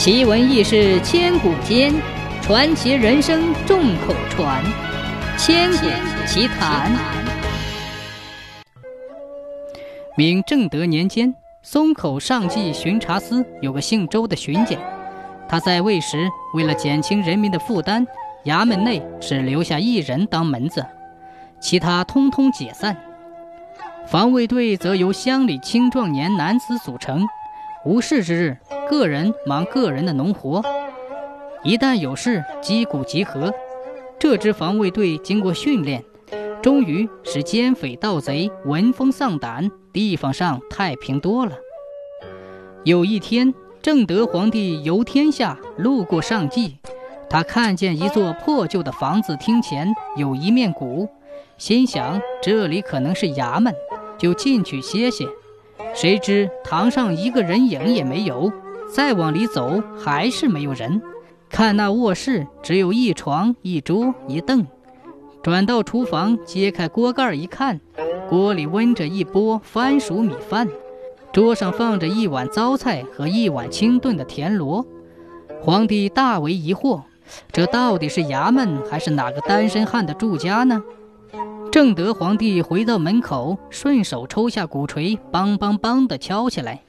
奇闻异事千古间，传奇人生众口传。千古奇谈。明正德年间，松口上记巡查司有个姓周的巡检，他在位时为了减轻人民的负担，衙门内只留下一人当门子，其他通通解散。防卫队则由乡里青壮年男子组成，无事之日，个人忙个人的农活；一旦有事，击鼓集合。这支防卫队经过训练，终于使奸匪盗贼闻风丧胆，地方上太平多了。有一天，正德皇帝游天下，路过上记，他看见一座破旧的房子厅前有一面鼓，心想这里可能是衙门，就进去歇歇。谁知堂上一个人影也没有，再往里走还是没有人。看那卧室，只有一床、一桌、一凳。转到厨房，揭开锅盖一看，锅里温着一锅番薯米饭，桌上放着一碗糟菜和一碗清炖的田螺。皇帝大为疑惑，这到底是衙门还是哪个单身汉的住家呢？正德皇帝回到门口，顺手抽下鼓槌，梆梆梆地敲起来。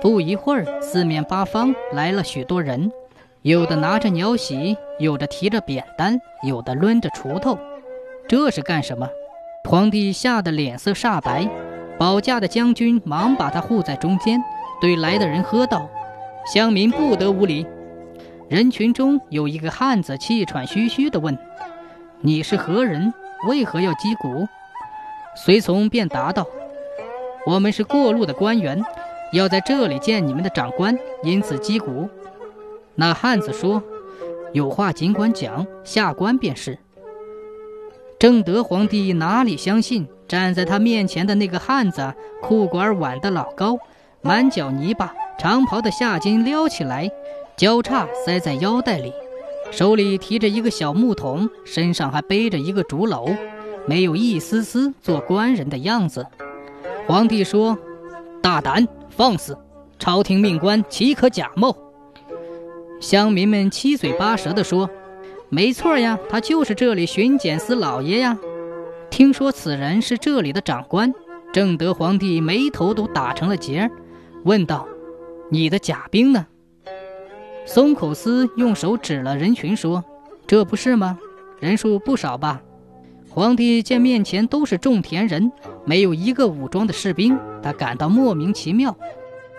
不一会儿，四面八方来了许多人。有的拿着鸟喜，有的提着扁担，有的抡着锄头，这是干什么？皇帝吓得脸色煞白，保驾的将军忙把他护在中间，对来的人喝道：“乡民不得无礼。”人群中有一个汉子气喘吁吁地问：“你是何人？为何要击鼓？”随从便答道：“我们是过路的官员，要在这里见你们的长官，因此击鼓。”那汉子说：“有话尽管讲，下官便是。”正德皇帝哪里相信？站在他面前的那个汉子，裤管挽得老高，满脚泥巴，长袍的下襟撩起来，交叉塞在腰带里，手里提着一个小木桶，身上还背着一个竹篓，没有一丝丝做官人的样子。皇帝说：“大胆放肆！朝廷命官岂可假冒？”乡民们七嘴八舌地说：“没错呀，他就是这里巡检司老爷呀。”听说此人是这里的长官，正德皇帝眉头都打成了结，问道：“你的甲兵呢？”松口司用手指了人群说：“这不是吗？人数不少吧？”皇帝见面前都是种田人，没有一个武装的士兵，他感到莫名其妙。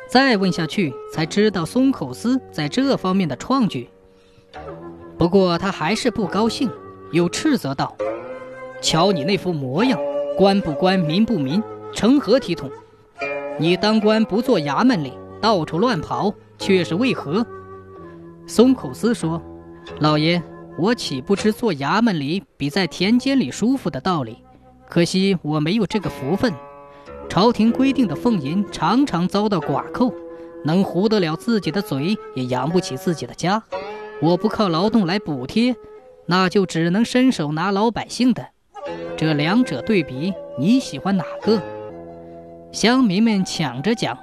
再问下去，才知道松口司在这方面的创举。不过他还是不高兴，又斥责道：“瞧你那副模样，官不官，民不民，成何体统？你当官不做衙门里，到处乱跑，却是为何？”松口司说：“老爷，我岂不知坐衙门里比在田间里舒服的道理？可惜我没有这个福分。”朝廷规定的俸银常常遭到寡扣，能糊得了自己的嘴，也养不起自己的家。我不靠劳动来补贴，那就只能伸手拿老百姓的。这两者对比，你喜欢哪个？乡民们抢着讲：“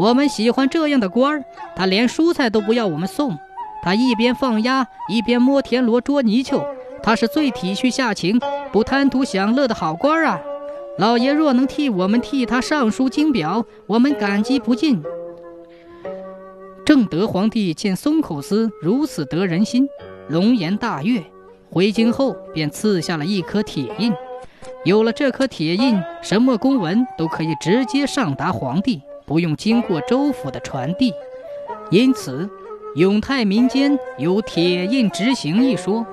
我们喜欢这样的官儿，他连蔬菜都不要我们送，他一边放鸭一边摸田螺捉泥鳅，他是最体恤下情、不贪图享乐的好官啊！”老爷若能替我们替他上书金表，我们感激不尽。正德皇帝见松口司如此得人心，龙颜大悦，回京后便赐下了一颗铁印。有了这颗铁印，什么公文都可以直接上达皇帝，不用经过州府的传递。因此，永泰民间有“铁印执行”一说。